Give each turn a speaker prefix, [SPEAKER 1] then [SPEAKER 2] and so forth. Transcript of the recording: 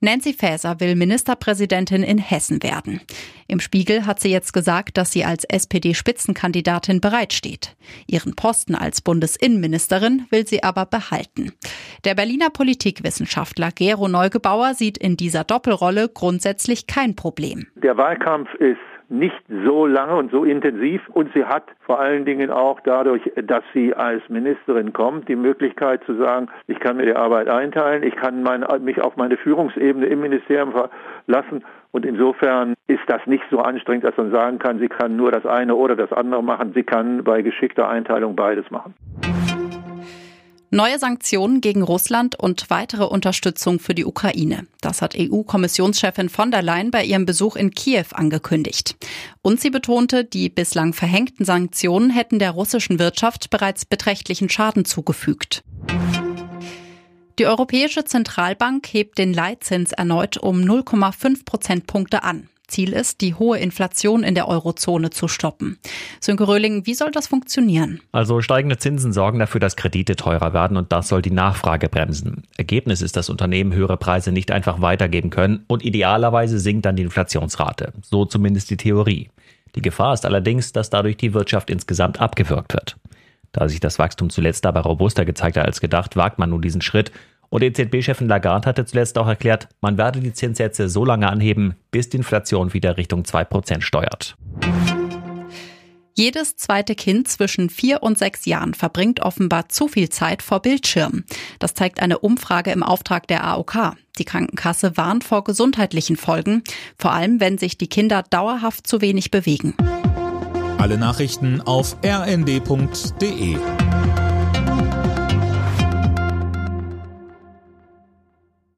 [SPEAKER 1] Nancy Faeser will Ministerpräsidentin in Hessen werden. Im Spiegel hat sie jetzt gesagt, dass sie als SPD-Spitzenkandidatin bereitsteht. Ihren Posten als Bundesinnenministerin will sie aber behalten. Der Berliner Politikwissenschaftler Gero Neugebauer sieht in dieser Doppelrolle grundsätzlich kein Problem.
[SPEAKER 2] Der Wahlkampf ist nicht so lange und so intensiv. Und sie hat vor allen Dingen auch dadurch, dass sie als Ministerin kommt, die Möglichkeit zu sagen, ich kann mir die Arbeit einteilen, ich kann meine, mich auf meine Führungsebene im Ministerium verlassen. Und insofern ist das nicht so anstrengend, dass man sagen kann, sie kann nur das eine oder das andere machen. Sie kann bei geschickter Einteilung beides machen.
[SPEAKER 1] Neue Sanktionen gegen Russland und weitere Unterstützung für die Ukraine. Das hat EU-Kommissionschefin von der Leyen bei ihrem Besuch in Kiew angekündigt. Und sie betonte, die bislang verhängten Sanktionen hätten der russischen Wirtschaft bereits beträchtlichen Schaden zugefügt. Die Europäische Zentralbank hebt den Leitzins erneut um 0,5 Prozentpunkte an. Ziel ist, die hohe Inflation in der Eurozone zu stoppen. Sönke Röhling, wie soll das funktionieren?
[SPEAKER 3] Also steigende Zinsen sorgen dafür, dass Kredite teurer werden und das soll die Nachfrage bremsen. Ergebnis ist, dass Unternehmen höhere Preise nicht einfach weitergeben können und idealerweise sinkt dann die Inflationsrate. So zumindest die Theorie. Die Gefahr ist allerdings, dass dadurch die Wirtschaft insgesamt abgewürgt wird. Da sich das Wachstum zuletzt dabei robuster gezeigt hat als gedacht, wagt man nun diesen Schritt und EZB-Chefin Lagarde hatte zuletzt auch erklärt, man werde die Zinssätze so lange anheben, bis die Inflation wieder Richtung 2% steuert.
[SPEAKER 1] Jedes zweite Kind zwischen vier und sechs Jahren verbringt offenbar zu viel Zeit vor Bildschirmen. Das zeigt eine Umfrage im Auftrag der AOK. Die Krankenkasse warnt vor gesundheitlichen Folgen, vor allem wenn sich die Kinder dauerhaft zu wenig bewegen.
[SPEAKER 4] Alle Nachrichten auf rnd.de